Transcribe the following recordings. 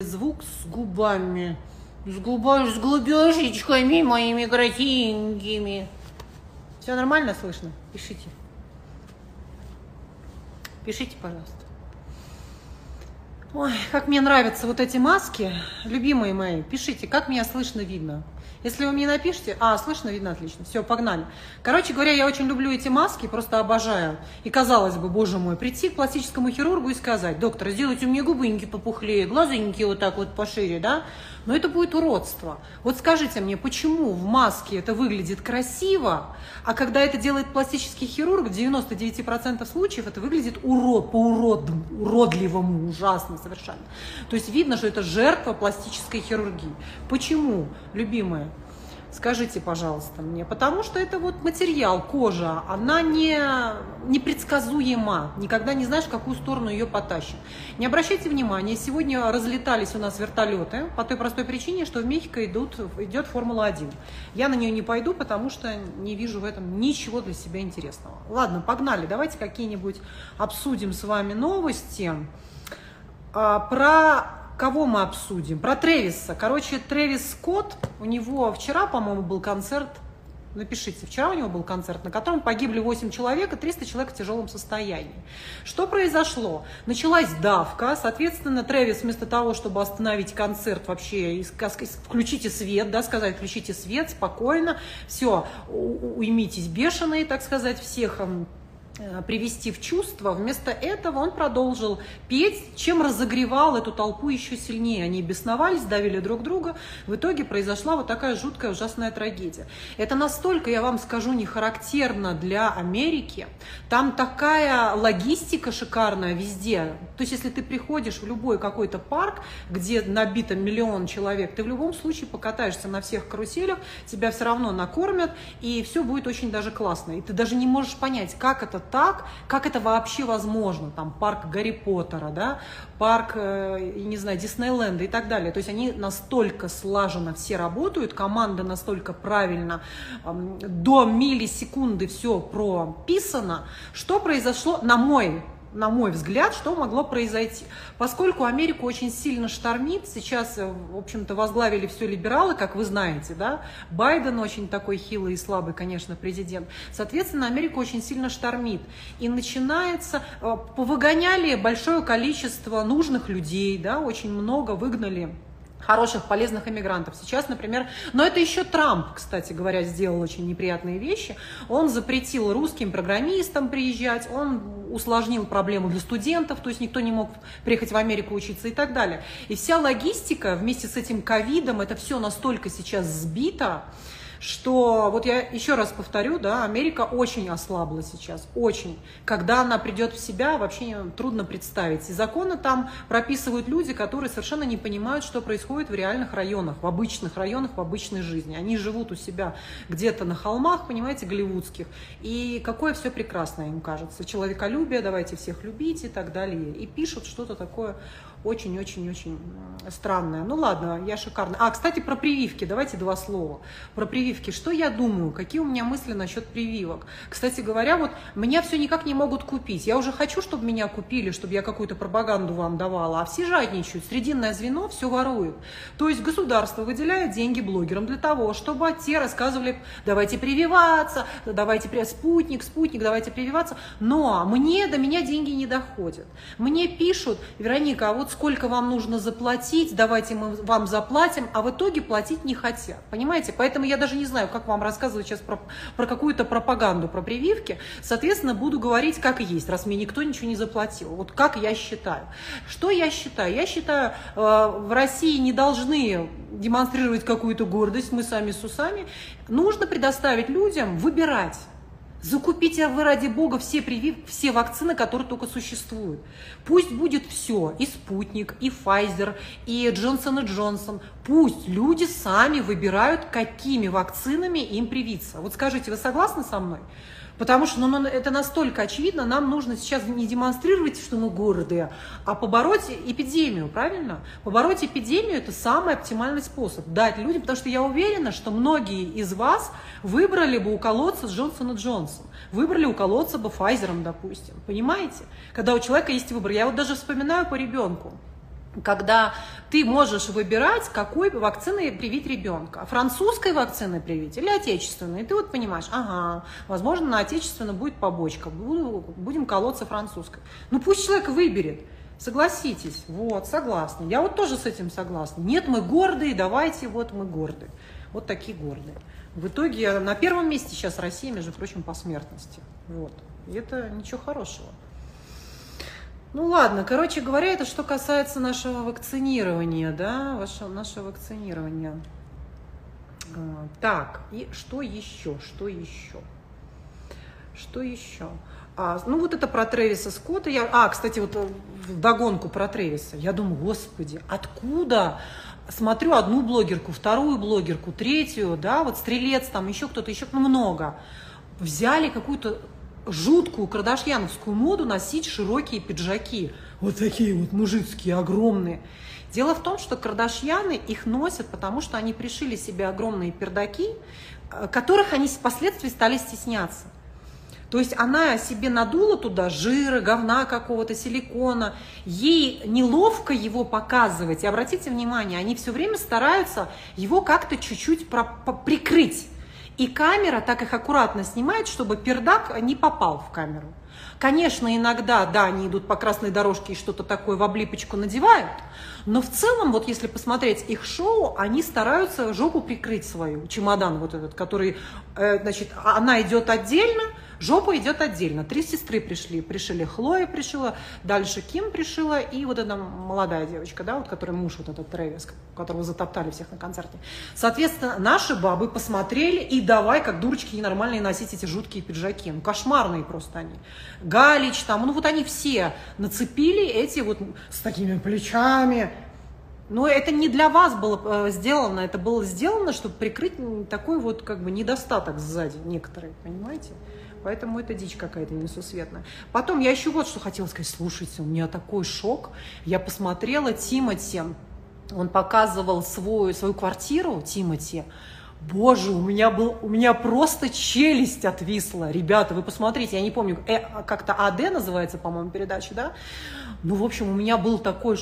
звук с губами. С губами, с губешечками моими красивенькими. Все нормально слышно? Пишите. Пишите, пожалуйста. Ой, как мне нравятся вот эти маски, любимые мои. Пишите, как меня слышно, видно. Если вы мне напишите, а, слышно, видно, отлично, все, погнали. Короче говоря, я очень люблю эти маски, просто обожаю. И казалось бы, боже мой, прийти к пластическому хирургу и сказать, доктор, сделайте мне губыньки попухлее, глазыньки вот так вот пошире, да? Но это будет уродство. Вот скажите мне, почему в маске это выглядит красиво, а когда это делает пластический хирург, в 99% случаев это выглядит урод, по урод, уродливому, ужасно совершенно. То есть видно, что это жертва пластической хирургии. Почему, любимая? Скажите, пожалуйста, мне, потому что это вот материал, кожа, она не непредсказуема, никогда не знаешь, в какую сторону ее потащит. Не обращайте внимания, сегодня разлетались у нас вертолеты по той простой причине, что в Мехико идут, идет Формула-1. Я на нее не пойду, потому что не вижу в этом ничего для себя интересного. Ладно, погнали, давайте какие-нибудь обсудим с вами новости. А, про Кого мы обсудим? Про Тревиса. Короче, Тревис Скотт, у него вчера, по-моему, был концерт, напишите, вчера у него был концерт, на котором погибли 8 человек и 300 человек в тяжелом состоянии. Что произошло? Началась давка, соответственно, Тревис вместо того, чтобы остановить концерт вообще, включите свет, да, сказать, включите свет, спокойно, все, уймитесь бешеные, так сказать, всех привести в чувство. Вместо этого он продолжил петь, чем разогревал эту толпу еще сильнее. Они бесновались, давили друг друга. В итоге произошла вот такая жуткая, ужасная трагедия. Это настолько, я вам скажу, не характерно для Америки. Там такая логистика шикарная везде. То есть, если ты приходишь в любой какой-то парк, где набито миллион человек, ты в любом случае покатаешься на всех каруселях, тебя все равно накормят, и все будет очень даже классно. И ты даже не можешь понять, как это так, как это вообще возможно, там парк Гарри Поттера, да, парк, э, не знаю, Диснейленда и так далее. То есть они настолько слаженно все работают, команда настолько правильно до миллисекунды все прописано, что произошло, на мой на мой взгляд, что могло произойти. Поскольку Америку очень сильно штормит, сейчас, э, в общем-то, возглавили все либералы, как вы знаете, да, Байден очень такой хилый и слабый, конечно, президент, соответственно, Америку очень сильно штормит. И начинается, э, повыгоняли большое количество нужных людей, да, очень много выгнали хороших, полезных иммигрантов. Сейчас, например, но это еще Трамп, кстати говоря, сделал очень неприятные вещи. Он запретил русским программистам приезжать, он усложнил проблему для студентов, то есть никто не мог приехать в Америку учиться и так далее. И вся логистика вместе с этим ковидом, это все настолько сейчас сбито, что, вот я еще раз повторю, да, Америка очень ослабла сейчас, очень. Когда она придет в себя, вообще трудно представить. И законы там прописывают люди, которые совершенно не понимают, что происходит в реальных районах, в обычных районах, в обычной жизни. Они живут у себя где-то на холмах, понимаете, голливудских. И какое все прекрасное им кажется. Человеколюбие, давайте всех любить и так далее. И пишут что-то такое очень-очень-очень странная. Ну ладно, я шикарная. А, кстати, про прививки. Давайте два слова. Про прививки. Что я думаю? Какие у меня мысли насчет прививок? Кстати говоря, вот меня все никак не могут купить. Я уже хочу, чтобы меня купили, чтобы я какую-то пропаганду вам давала. А все жадничают. Срединное звено все ворует. То есть государство выделяет деньги блогерам для того, чтобы те рассказывали, давайте прививаться, давайте спутник, спутник, давайте прививаться. Но мне до меня деньги не доходят. Мне пишут, Вероника, а вот сколько вам нужно заплатить, давайте мы вам заплатим, а в итоге платить не хотят. Понимаете? Поэтому я даже не знаю, как вам рассказывать сейчас про, про какую-то пропаганду, про прививки. Соответственно, буду говорить, как есть, раз мне никто ничего не заплатил. Вот как я считаю. Что я считаю? Я считаю, э, в России не должны демонстрировать какую-то гордость, мы сами с усами. Нужно предоставить людям выбирать Закупите вы ради бога все прививки, все вакцины, которые только существуют. Пусть будет все, и спутник, и Pfizer, и Джонсон и Джонсон. Пусть люди сами выбирают, какими вакцинами им привиться. Вот скажите, вы согласны со мной? Потому что ну, ну, это настолько очевидно, нам нужно сейчас не демонстрировать, что мы гордые, а побороть эпидемию, правильно? Побороть эпидемию – это самый оптимальный способ дать людям, потому что я уверена, что многие из вас выбрали бы уколоться с Джонсон и Джонсон, выбрали уколоться бы Pfizer, допустим, понимаете? Когда у человека есть выбор. Я вот даже вспоминаю по ребенку. Когда ты можешь выбирать, какой вакциной привить ребенка. Французской вакцины привить или отечественной. И ты вот понимаешь, ага, возможно, на отечественной будет побочка, будем колоться французской. Ну пусть человек выберет. Согласитесь, вот, согласна. Я вот тоже с этим согласна. Нет, мы гордые, давайте, вот мы гордые. Вот такие гордые. В итоге на первом месте сейчас Россия, между прочим, по смертности. Вот. И это ничего хорошего. Ну ладно, короче говоря, это что касается нашего вакцинирования, да, ваше, нашего вакцинирования. А, так, и что еще, что еще? Что еще? А, ну вот это про Трэвиса Скотта. Я, а, кстати, вот э, в догонку про Трэвиса. Я думаю, господи, откуда? Смотрю одну блогерку, вторую блогерку, третью, да, вот Стрелец, там еще кто-то, еще много. Взяли какую-то жуткую кардашьяновскую моду носить широкие пиджаки. Вот такие вот мужицкие, огромные. Дело в том, что кардашьяны их носят, потому что они пришили себе огромные пердаки, э, которых они впоследствии стали стесняться. То есть она себе надула туда жира, говна какого-то, силикона. Ей неловко его показывать. И обратите внимание, они все время стараются его как-то чуть-чуть прикрыть. И камера так их аккуратно снимает, чтобы пердак не попал в камеру. Конечно, иногда, да, они идут по красной дорожке и что-то такое в облипочку надевают, но в целом, вот если посмотреть их шоу, они стараются жопу прикрыть свою, чемодан вот этот, который, э, значит, она идет отдельно, Жопа идет отдельно. Три сестры пришли. Пришили Хлоя пришила, дальше Ким пришила, и вот эта молодая девочка, да, вот который муж вот этот Трэвис, которого затоптали всех на концерте. Соответственно, наши бабы посмотрели и давай, как дурочки ненормальные, носить эти жуткие пиджаки. Ну, кошмарные просто они. Галич там, ну вот они все нацепили эти вот с такими плечами, но это не для вас было э, сделано, это было сделано, чтобы прикрыть такой вот как бы недостаток сзади некоторые, понимаете? Поэтому это дичь какая-то несусветная. Потом я еще вот что хотела сказать. Слушайте, у меня такой шок. Я посмотрела Тимати, он показывал свою, свою квартиру, Тимати. Боже, у меня был, у меня просто челюсть отвисла. Ребята, вы посмотрите, я не помню, э, как-то АД называется, по-моему, передача, да? Ну, в общем, у меня был такой...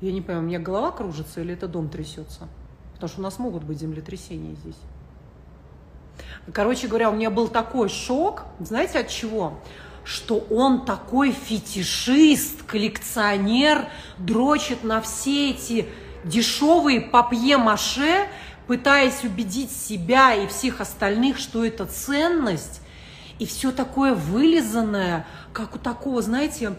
Я не понимаю, у меня голова кружится или это дом трясется? Потому что у нас могут быть землетрясения здесь. Короче говоря, у меня был такой шок, знаете от чего? Что он такой фетишист, коллекционер, дрочит на все эти дешевые папье-маше, пытаясь убедить себя и всех остальных, что это ценность, и все такое вылизанное, как у такого, знаете,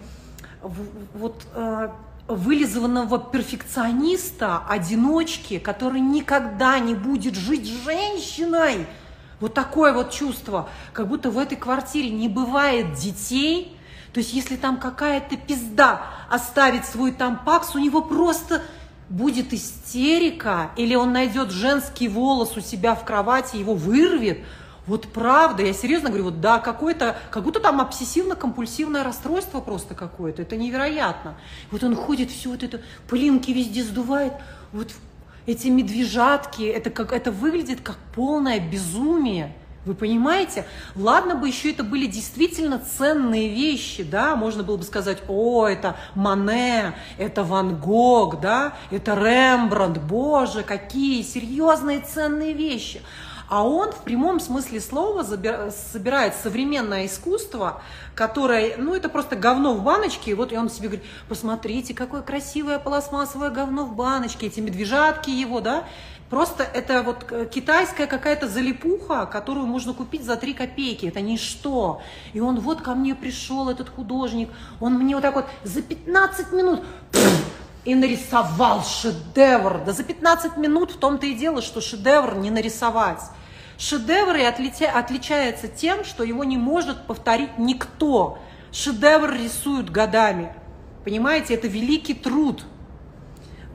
вот э, вылизанного перфекциониста, одиночки, который никогда не будет жить женщиной, вот такое вот чувство, как будто в этой квартире не бывает детей. То есть если там какая-то пизда оставит свой тампакс, у него просто будет истерика, или он найдет женский волос у себя в кровати, его вырвет. Вот правда, я серьезно говорю, вот да, какое-то, как будто там обсессивно-компульсивное расстройство просто какое-то, это невероятно. Вот он ходит, все вот это, пылинки везде сдувает, вот эти медвежатки, это, как, это выглядит как полное безумие. Вы понимаете? Ладно бы еще это были действительно ценные вещи, да, можно было бы сказать, о, это Мане, это Ван Гог, да, это Рембрандт, боже, какие серьезные ценные вещи. А он в прямом смысле слова собирает современное искусство, которое, ну, это просто говно в баночке, и вот и он себе говорит, посмотрите, какое красивое пластмассовое говно в баночке, эти медвежатки его, да, Просто это вот китайская какая-то залипуха, которую можно купить за 3 копейки. Это ничто. И он вот ко мне пришел, этот художник. Он мне вот так вот за 15 минут и нарисовал шедевр. Да за 15 минут в том-то и дело, что шедевр не нарисовать. Шедевр и отлича, отличается тем, что его не может повторить никто. Шедевр рисуют годами. Понимаете, это великий труд.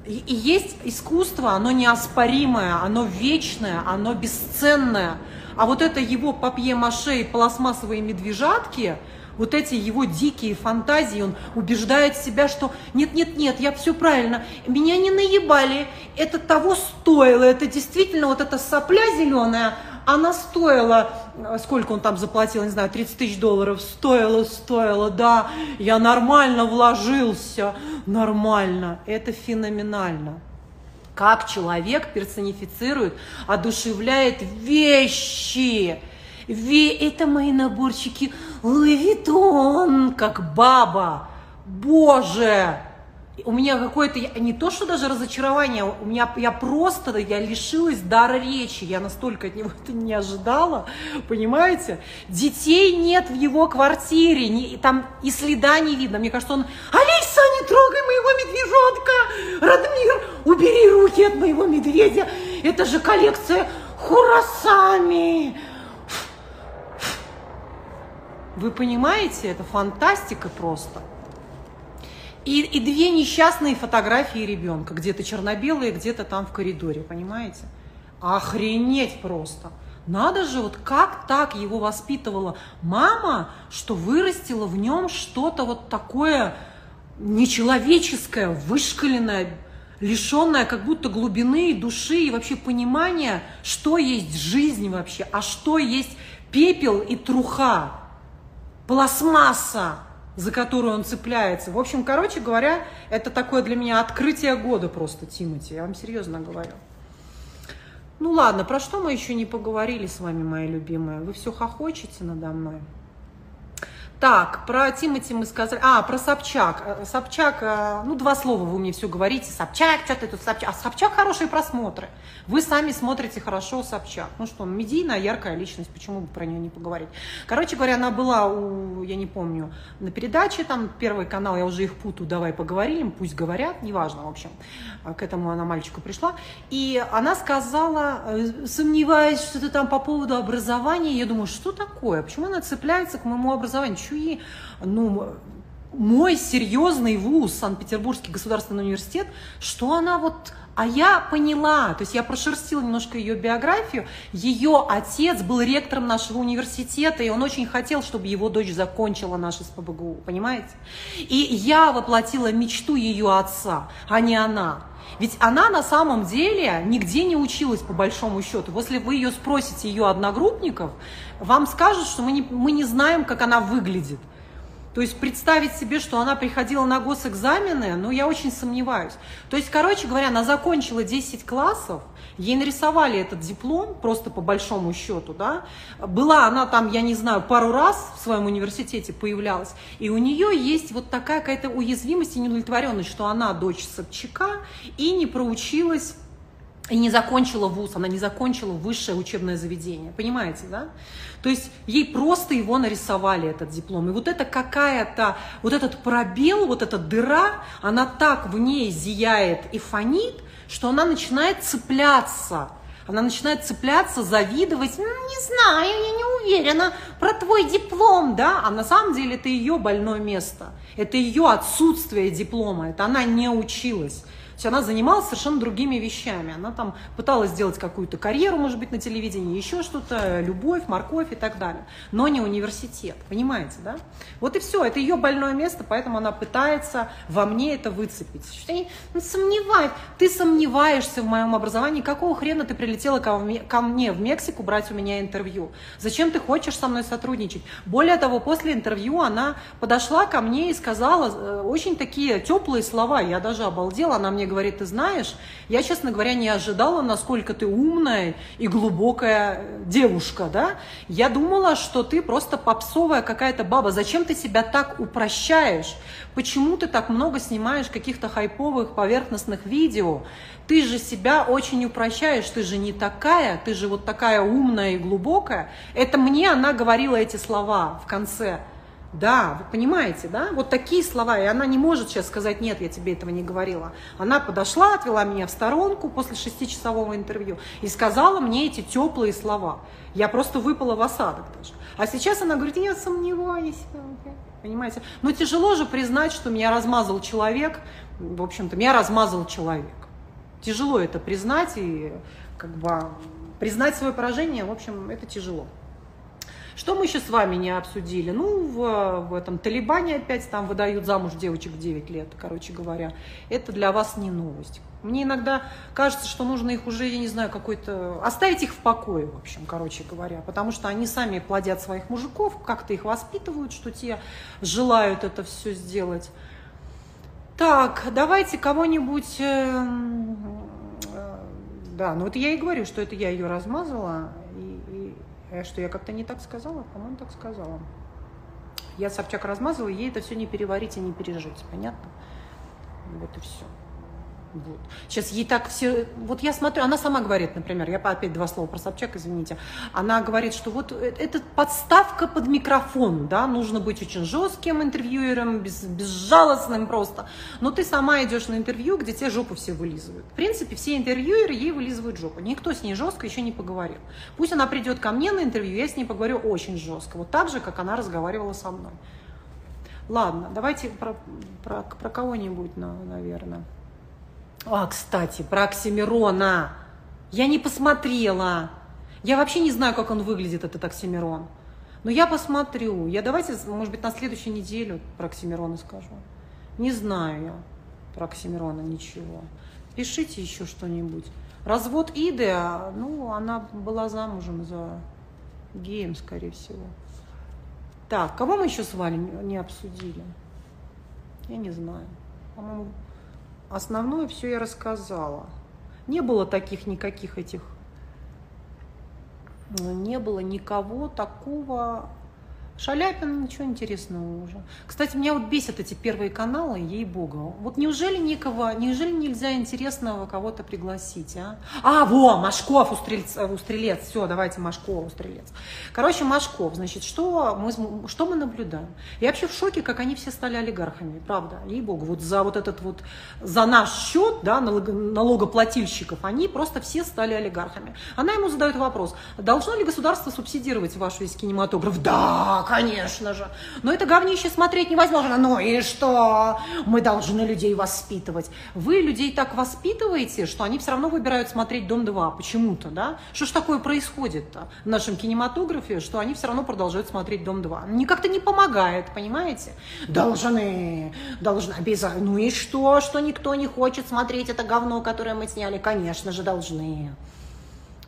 И, и есть искусство, оно неоспоримое, оно вечное, оно бесценное. А вот это его папье-маше и пластмассовые медвежатки, вот эти его дикие фантазии, он убеждает себя, что нет-нет-нет, я все правильно, меня не наебали, это того стоило, это действительно вот эта сопля зеленая, она стоила сколько он там заплатил, не знаю, 30 тысяч долларов, стоило, стоило, да, я нормально вложился, нормально, это феноменально. Как человек персонифицирует, одушевляет вещи. Ве это мои наборчики Луи Виттон, как баба. Боже, у меня какое-то, не то что даже разочарование, у меня, я просто, я лишилась дара речи, я настолько от него это не ожидала, понимаете? Детей нет в его квартире, не, там и следа не видно, мне кажется, он, Алиса, не трогай моего медвежонка, Радмир, убери руки от моего медведя, это же коллекция Хурасами. Вы понимаете, это фантастика просто. И, и две несчастные фотографии ребенка, где-то черно-белые, где-то там в коридоре, понимаете? Охренеть просто. Надо же, вот как так его воспитывала мама, что вырастила в нем что-то вот такое нечеловеческое, вышкаленное, лишенное как будто глубины и души и вообще понимания, что есть жизнь вообще, а что есть пепел и труха, пластмасса за которую он цепляется. В общем, короче говоря, это такое для меня открытие года просто, Тимати, я вам серьезно говорю. Ну ладно, про что мы еще не поговорили с вами, мои любимые? Вы все хохочете надо мной? Так, про Тимати мы сказали. А, про Собчак. Э, Собчак, э, ну, два слова вы мне все говорите. Собчак, что ты тут Собчак. А Собчак хорошие просмотры. Вы сами смотрите хорошо Собчак. Ну что, медийная, яркая личность, почему бы про нее не поговорить? Короче говоря, она была у, я не помню, на передаче, там, первый канал, я уже их путаю, давай поговорим, пусть говорят, неважно, в общем. К этому она мальчику пришла. И она сказала, э, сомневаясь что-то там по поводу образования, я думаю, что такое? Почему она цепляется к моему образованию? Чуи, ну, мой серьезный вуз, Санкт-Петербургский государственный университет, что она вот... А я поняла, то есть я прошерстила немножко ее биографию. Ее отец был ректором нашего университета, и он очень хотел, чтобы его дочь закончила наш СПБГУ, понимаете? И я воплотила мечту ее отца, а не она. Ведь она на самом деле нигде не училась по большому счету. Если вы ее спросите, ее одногруппников, вам скажут, что мы не, мы не знаем, как она выглядит. То есть представить себе, что она приходила на госэкзамены, ну, я очень сомневаюсь. То есть, короче говоря, она закончила 10 классов, ей нарисовали этот диплом, просто по большому счету, да. Была она там, я не знаю, пару раз в своем университете появлялась, и у нее есть вот такая какая-то уязвимость и неудовлетворенность, что она дочь Собчака и не проучилась и не закончила вуз, она не закончила высшее учебное заведение, понимаете, да? То есть ей просто его нарисовали, этот диплом. И вот это какая-то, вот этот пробел, вот эта дыра, она так в ней зияет и фонит, что она начинает цепляться. Она начинает цепляться, завидовать, ну, не знаю, я не уверена про твой диплом, да, а на самом деле это ее больное место, это ее отсутствие диплома, это она не училась есть она занималась совершенно другими вещами. Она там пыталась сделать какую-то карьеру, может быть, на телевидении, еще что-то, любовь, морковь и так далее. Но не университет, понимаете, да? Вот и все, это ее больное место, поэтому она пытается во мне это выцепить. Что я ты сомневаешься в моем образовании, какого хрена ты прилетела ко мне в Мексику брать у меня интервью? Зачем ты хочешь со мной сотрудничать? Более того, после интервью она подошла ко мне и сказала э, очень такие теплые слова, я даже обалдела, она мне говорит, ты знаешь, я, честно говоря, не ожидала, насколько ты умная и глубокая девушка, да? Я думала, что ты просто попсовая какая-то баба. Зачем ты себя так упрощаешь? Почему ты так много снимаешь каких-то хайповых поверхностных видео? Ты же себя очень упрощаешь, ты же не такая, ты же вот такая умная и глубокая. Это мне она говорила эти слова в конце. Да, вы понимаете, да? Вот такие слова, и она не может сейчас сказать, нет, я тебе этого не говорила. Она подошла, отвела меня в сторонку после шестичасового интервью и сказала мне эти теплые слова. Я просто выпала в осадок даже. А сейчас она говорит, я сомневаюсь. Понимаете? Но тяжело же признать, что меня размазал человек. В общем-то, меня размазал человек. Тяжело это признать и как бы признать свое поражение, в общем, это тяжело. Что мы еще с вами не обсудили? Ну, в, в этом Талибане опять там выдают замуж девочек в 9 лет, короче говоря. Это для вас не новость. Мне иногда кажется, что нужно их уже, я не знаю, какой-то... Оставить их в покое, в общем, короче говоря. Потому что они сами плодят своих мужиков, как-то их воспитывают, что те желают это все сделать. Так, давайте кого-нибудь... Э, э, да, ну вот я и говорю, что это я ее размазала, и, и что я как-то не так сказала, по-моему, так сказала. Я Собчак размазала, ей это все не переварить и не пережить, понятно? Вот и все. Вот. Сейчас ей так все... Вот я смотрю, она сама говорит, например, я опять два слова про Собчак, извините. Она говорит, что вот э, это подставка под микрофон, да, нужно быть очень жестким интервьюером, без, безжалостным просто. Но ты сама идешь на интервью, где тебе жопу все вылизывают. В принципе, все интервьюеры ей вылизывают жопу. Никто с ней жестко еще не поговорил. Пусть она придет ко мне на интервью, я с ней поговорю очень жестко. Вот так же, как она разговаривала со мной. Ладно, давайте про, про, про кого-нибудь, наверное. А, кстати, про Оксимирона. Я не посмотрела. Я вообще не знаю, как он выглядит, этот Оксимирон. Но я посмотрю. Я давайте, может быть, на следующей неделю про Оксимирона скажу. Не знаю я про Оксимирона ничего. Пишите еще что-нибудь. Развод Иды, а, ну, она была замужем за геем, скорее всего. Так, кого мы еще с Валей не обсудили? Я не знаю. По-моему, Основное все я рассказала. Не было таких никаких этих, не было никого такого Шаляпин, ничего интересного уже. Кстати, меня вот бесят эти первые каналы, ей-богу. Вот неужели никого, неужели нельзя интересного кого-то пригласить, а? А, во, Машков, устрелец, устрелец, все, давайте Машков, устрелец. Короче, Машков, значит, что мы, что мы наблюдаем? Я вообще в шоке, как они все стали олигархами, правда, ей-богу. Вот за вот этот вот, за наш счет, да, налогоплательщиков, они просто все стали олигархами. Она ему задает вопрос, должно ли государство субсидировать ваш весь кинематограф? Да, конечно же. Но это говнище смотреть невозможно. Ну и что? Мы должны людей воспитывать. Вы людей так воспитываете, что они все равно выбирают смотреть «Дом-2» почему-то, да? Что ж такое происходит-то в нашем кинематографе, что они все равно продолжают смотреть «Дом-2»? Мне как-то не помогает, понимаете? Должны, должны обязательно. Ну и что, что никто не хочет смотреть это говно, которое мы сняли? Конечно же, должны.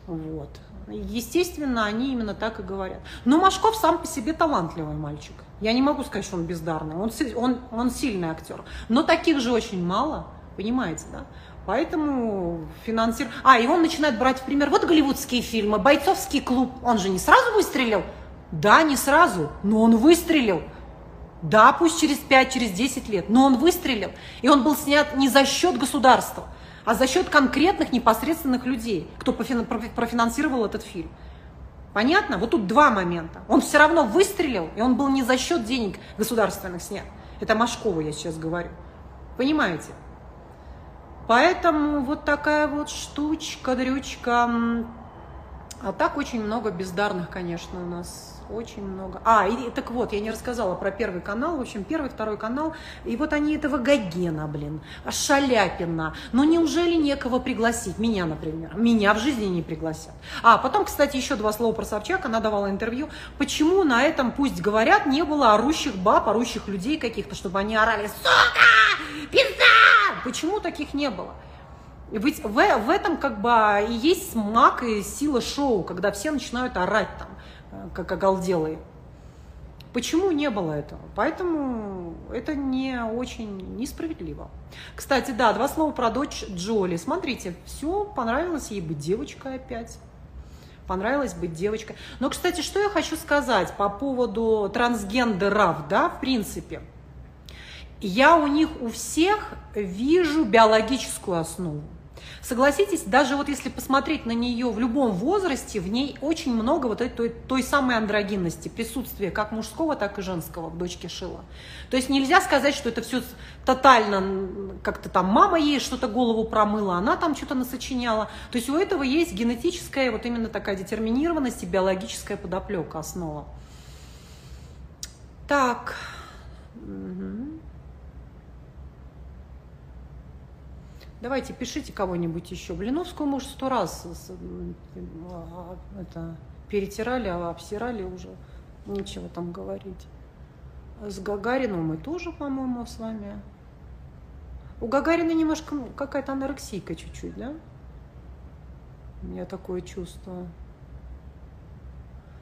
Вот. Естественно, они именно так и говорят. Но Машков сам по себе талантливый мальчик. Я не могу сказать, что он бездарный. Он, он, он сильный актер. Но таких же очень мало, понимаете, да? Поэтому финансир... А, и он начинает брать в пример вот голливудские фильмы, «Бойцовский клуб». Он же не сразу выстрелил? Да, не сразу, но он выстрелил. Да, пусть через 5, через 10 лет, но он выстрелил. И он был снят не за счет государства, а за счет конкретных непосредственных людей, кто профинансировал этот фильм. Понятно? Вот тут два момента. Он все равно выстрелил, и он был не за счет денег государственных снят. Это Машкову я сейчас говорю. Понимаете? Поэтому вот такая вот штучка, дрючка. А так очень много бездарных, конечно, у нас очень много. А, и так вот, я не рассказала про первый канал. В общем, первый, второй канал. И вот они этого Гогена, блин, Шаляпина. Но неужели некого пригласить? Меня, например. Меня в жизни не пригласят. А, потом, кстати, еще два слова про Собчак. Она давала интервью. Почему на этом, пусть говорят, не было орущих баб, орущих людей каких-то, чтобы они орали «Сука! Пизда!» Почему таких не было? Ведь в, в этом как бы и есть смак и сила шоу, когда все начинают орать там как оголделые. Почему не было этого? Поэтому это не очень несправедливо. Кстати, да, два слова про дочь Джоли. Смотрите, все, понравилось ей быть девочкой опять. Понравилось быть девочкой. Но, кстати, что я хочу сказать по поводу трансгендеров, да, в принципе. Я у них у всех вижу биологическую основу. Согласитесь, даже вот если посмотреть на нее в любом возрасте, в ней очень много вот этой той, той самой андрогинности, присутствия как мужского, так и женского в дочке Шила. То есть нельзя сказать, что это все тотально, как-то там мама ей что-то голову промыла, она там что-то насочиняла. То есть у этого есть генетическая вот именно такая детерминированность и биологическая подоплека, основа. Так. Угу. Давайте пишите кого-нибудь еще. Блиновскую, может, сто раз а, это, перетирали, а обсирали уже. Нечего там говорить. С Гагарином мы тоже, по-моему, с вами. У Гагарина немножко какая-то анорексийка чуть-чуть, да? У меня такое чувство.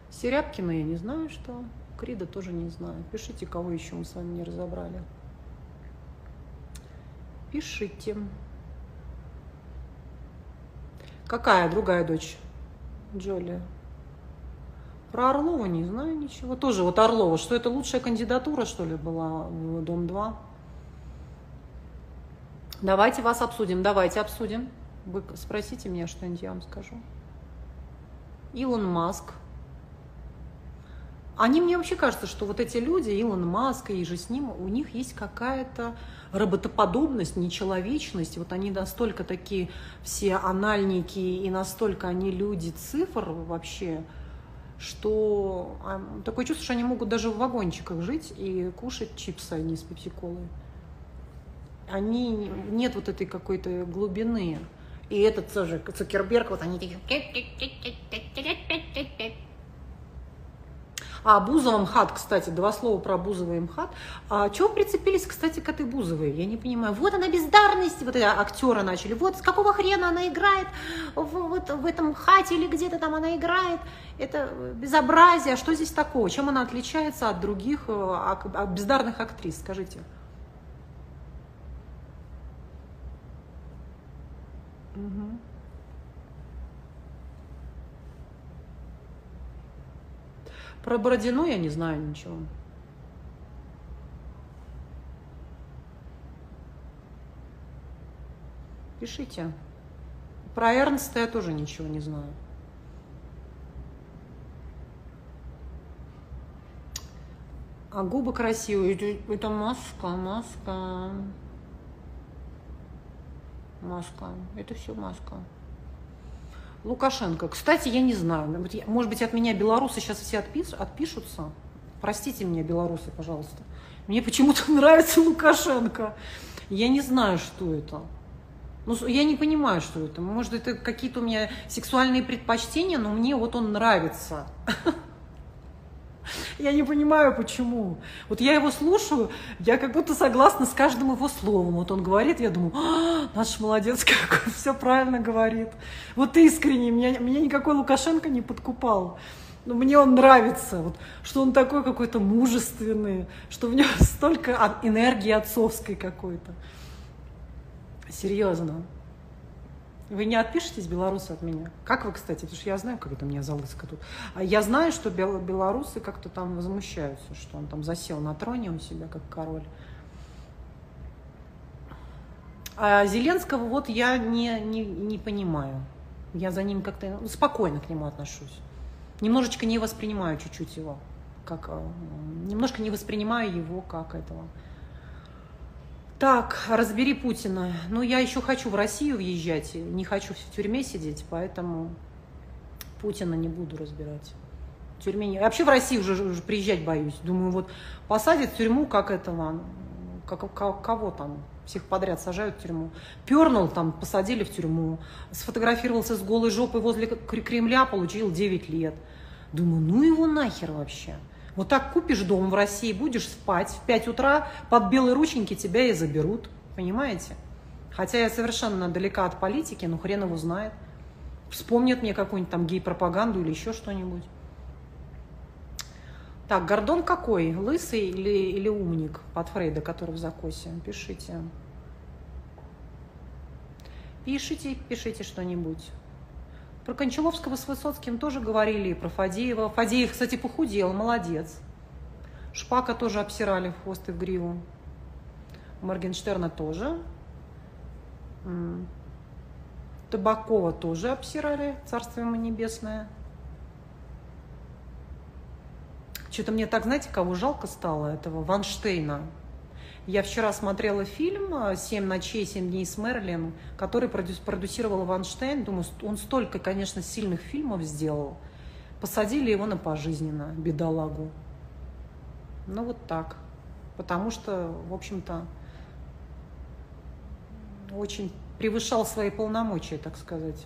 Серябкина я не знаю, что. Крида тоже не знаю. Пишите, кого еще мы с вами не разобрали. Пишите. Какая другая дочь? Джоли. Про Орлова не знаю ничего. Тоже вот Орлова. Что это лучшая кандидатура, что ли, была в Дом-2? Давайте вас обсудим. Давайте обсудим. Вы спросите меня что-нибудь, я вам скажу. Илон Маск. Они мне вообще кажется, что вот эти люди, Илон Маск и же с ним, у них есть какая-то роботоподобность, нечеловечность. Вот они настолько такие все анальники и настолько они люди цифр вообще, что такое чувство, что они могут даже в вагончиках жить и кушать чипсы, а не с пепси-колой. Они, нет вот этой какой-то глубины. И этот тоже Цукерберг, вот они такие... А Бузова МХАТ, кстати, два слова про Бузова и МХАТ. А чего прицепились, кстати, к этой Бузовой? Я не понимаю. Вот она бездарность, вот это актера начали. Вот с какого хрена она играет в, вот, в этом хате или где-то там она играет. Это безобразие. А что здесь такого? Чем она отличается от других от бездарных актрис? Скажите. Угу. Про Бородину я не знаю ничего. Пишите. Про Эрнста я тоже ничего не знаю. А губы красивые. Это маска, маска. Маска. Это все маска. Лукашенко. Кстати, я не знаю. Может быть, от меня белорусы сейчас все отпиш, отпишутся. Простите меня, белорусы, пожалуйста. Мне почему-то нравится Лукашенко. Я не знаю, что это. Ну, я не понимаю, что это. Может, это какие-то у меня сексуальные предпочтения, но мне вот он нравится. Я не понимаю, почему. Вот я его слушаю, я как будто согласна с каждым его словом. Вот он говорит, я думаю, а, наш молодец, как он все правильно говорит. Вот искренне, меня, меня никакой Лукашенко не подкупал. Но мне он нравится, вот, что он такой какой-то мужественный, что в нем столько энергии отцовской какой-то. Серьезно. Вы не отпишетесь, белорусы, от меня? Как вы, кстати? Потому что я знаю, как это меня залыска тут. А я знаю, что белорусы как-то там возмущаются, что он там засел на троне у себя, как король. А Зеленского вот я не, не, не понимаю. Я за ним как-то спокойно к нему отношусь. Немножечко не воспринимаю чуть-чуть его. Как, э, немножко не воспринимаю его как этого так, разбери Путина. Ну, я еще хочу в Россию въезжать, не хочу в тюрьме сидеть, поэтому Путина не буду разбирать. В тюрьме не... Вообще в Россию уже, уже приезжать боюсь. Думаю, вот посадят в тюрьму, как этого, как, как, кого там, всех подряд сажают в тюрьму. Пернул там, посадили в тюрьму. Сфотографировался с голой жопой возле Кремля, получил 9 лет. Думаю, ну его нахер вообще. Вот так купишь дом в России, будешь спать, в 5 утра под белые рученьки тебя и заберут. Понимаете? Хотя я совершенно далека от политики, но хрен его знает. Вспомнят мне какую-нибудь там гей-пропаганду или еще что-нибудь. Так, Гордон какой? Лысый или, или умник под Фрейда, который в закосе? Пишите. Пишите, пишите что-нибудь. Про Кончаловского с Высоцким тоже говорили, и про Фадеева. Фадеев, кстати, похудел, молодец. Шпака тоже обсирали в хвост и в гриву. Моргенштерна тоже. Табакова тоже обсирали, царство ему небесное. Что-то мне так, знаете, кого жалко стало, этого Ванштейна. Я вчера смотрела фильм «Семь ночей, семь дней с Мерлин», который продюсировал Ванштейн. Думаю, он столько, конечно, сильных фильмов сделал. Посадили его на пожизненно, бедолагу. Ну вот так. Потому что, в общем-то, очень превышал свои полномочия, так сказать.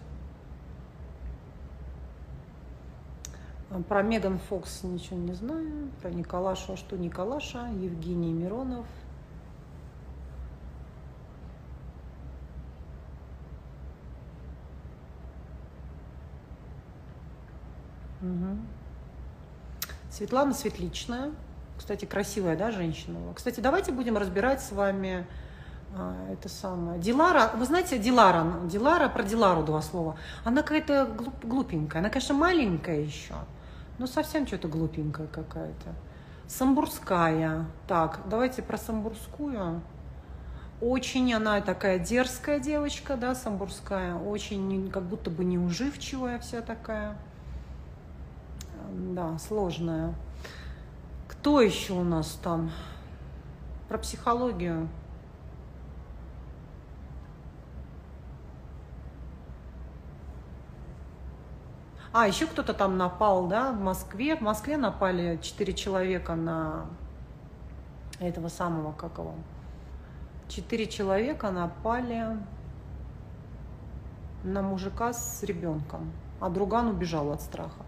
Про Меган Фокс ничего не знаю. Про Николаша, что Николаша, Евгений Миронов – Светлана Светличная. Кстати, красивая, да, женщина. Кстати, давайте будем разбирать с вами а, это самое. Дилара, вы знаете, Дилара, Дилара, про Дилару два слова. Она какая-то глуп, глупенькая. Она, конечно, маленькая еще, но совсем что-то глупенькая какая-то. Самбурская. Так, давайте про Самбурскую. Очень она такая дерзкая девочка, да, самбурская, очень как будто бы неуживчивая вся такая. Да, сложная. Кто еще у нас там? Про психологию. А, еще кто-то там напал, да, в Москве. В Москве напали четыре человека на этого самого, как его, четыре человека напали на мужика с ребенком, а друган убежал от страха.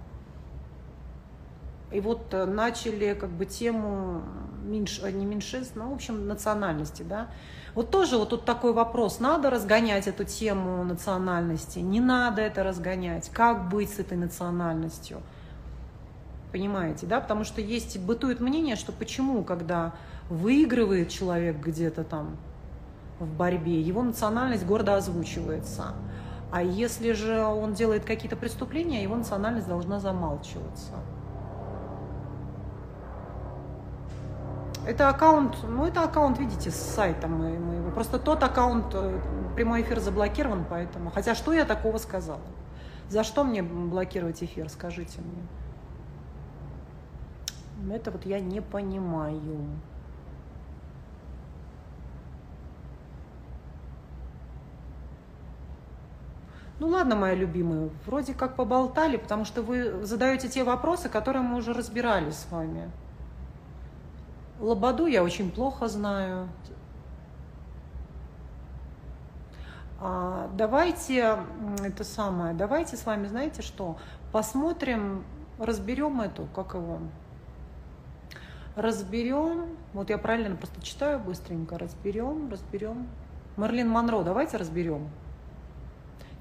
И вот э, начали как бы тему меньш, не меньшинств, ну, в общем, национальности, да. Вот тоже вот тут такой вопрос, надо разгонять эту тему национальности, не надо это разгонять, как быть с этой национальностью, понимаете, да, потому что есть, бытует мнение, что почему, когда выигрывает человек где-то там в борьбе, его национальность гордо озвучивается, а если же он делает какие-то преступления, его национальность должна замалчиваться. Это аккаунт, ну это аккаунт, видите, с сайта моего. Просто тот аккаунт, э, прямой эфир заблокирован, поэтому. Хотя что я такого сказала? За что мне блокировать эфир, скажите мне? Это вот я не понимаю. Ну ладно, моя любимая, вроде как поболтали, потому что вы задаете те вопросы, которые мы уже разбирали с вами. Лободу я очень плохо знаю. А, давайте это самое, давайте с вами, знаете что, посмотрим, разберем эту, как его, разберем, вот я правильно просто читаю быстренько, разберем, разберем. Мерлин Монро, давайте разберем.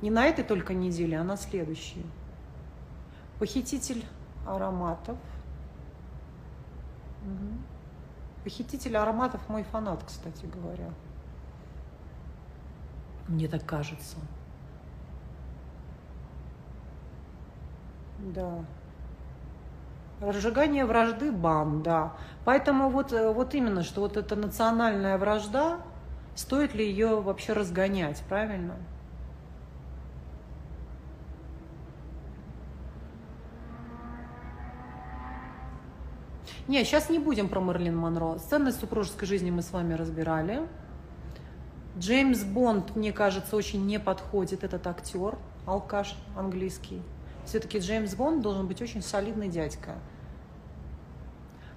Не на этой только неделе, а на следующей. Похититель ароматов. Угу. Похититель ароматов мой фанат, кстати говоря. Мне так кажется. Да. Разжигание вражды бан, да. Поэтому вот, э, вот именно, что вот эта национальная вражда, стоит ли ее вообще разгонять, правильно? Не, сейчас не будем про Мерлин Монро. Ценность супружеской жизни мы с вами разбирали. Джеймс Бонд, мне кажется, очень не подходит этот актер, алкаш английский. Все-таки Джеймс Бонд должен быть очень солидный дядька.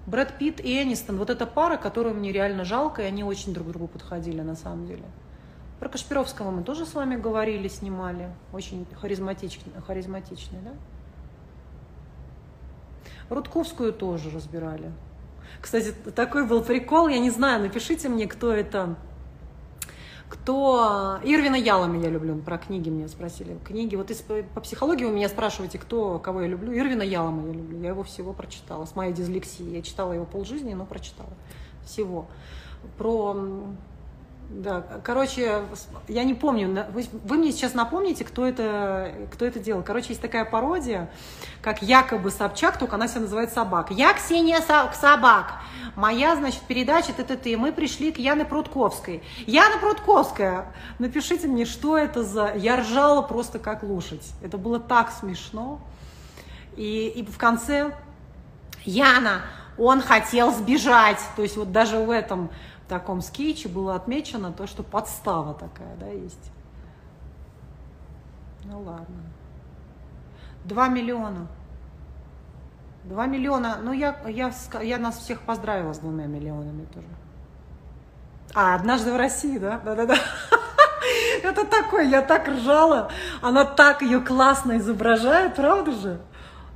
Брэд Питт и Энистон, вот эта пара, которую мне реально жалко, и они очень друг другу подходили на самом деле. Про Кашпировского мы тоже с вами говорили, снимали. Очень харизматичный, харизматичный да? Рудковскую тоже разбирали. Кстати, такой был прикол, я не знаю, напишите мне, кто это. Кто... Ирвина Ялами я люблю, про книги меня спросили. Книги, вот из, по психологии вы меня спрашиваете, кто, кого я люблю. Ирвина Ялама я люблю, я его всего прочитала, с моей дислексией. Я читала его полжизни, но прочитала всего. Про да, короче, я не помню, вы, вы мне сейчас напомните, кто это, кто это делал. Короче, есть такая пародия, как якобы Собчак, только она себя называет Собак. Я Ксения Собак. Моя, значит, передача ты ты. Мы пришли к Яне Прудковской. Яна Прудковская. Напишите мне, что это за... Я ржала просто как лошадь. Это было так смешно. И, и в конце Яна, он хотел сбежать. То есть вот даже в этом таком скетче было отмечено то, что подстава такая, да, есть. Ну ладно. Два миллиона. Два миллиона. Ну, я, я, я нас всех поздравила с двумя миллионами тоже. А, однажды в России, да? Да-да-да. Это такое, я так ржала. Она так ее классно изображает, правда же?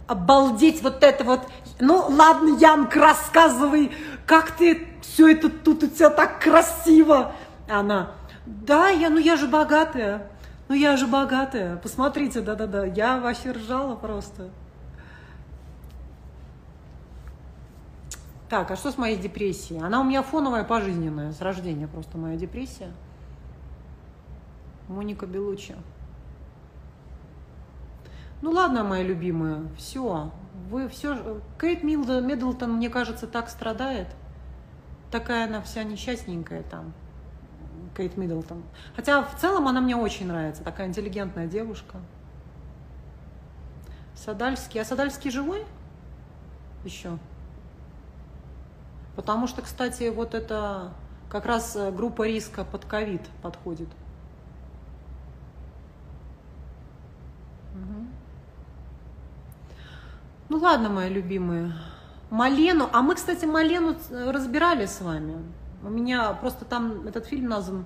Обалдеть вот это вот. Ну, ладно, Янка, рассказывай, как ты все это тут у тебя так красиво. Она, да, я, ну я же богатая, ну я же богатая, посмотрите, да-да-да, я вообще ржала просто. Так, а что с моей депрессией? Она у меня фоновая, пожизненная, с рождения просто моя депрессия. Моника Белучи. Ну ладно, мои любимые, все, вы все... Кейт Миддлтон, мне кажется, так страдает. Такая она вся несчастненькая там. Кейт Миддлтон. Хотя в целом она мне очень нравится. Такая интеллигентная девушка. Садальский. А Садальский живой? Еще. Потому что, кстати, вот это как раз э, группа риска под ковид подходит. Угу. Ну ладно, мои любимые. Малену. А мы, кстати, Малену разбирали с вами. У меня просто там этот фильм назван.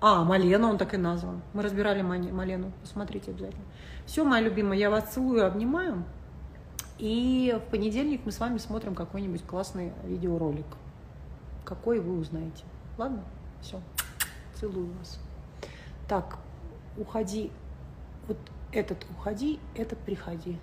А, Малена, он так и назван. Мы разбирали Малену. Посмотрите обязательно. Все, моя любимая, я вас целую, обнимаю. И в понедельник мы с вами смотрим какой-нибудь классный видеоролик. Какой вы узнаете. Ладно? Все. Целую вас. Так, уходи. Вот этот уходи, этот приходи.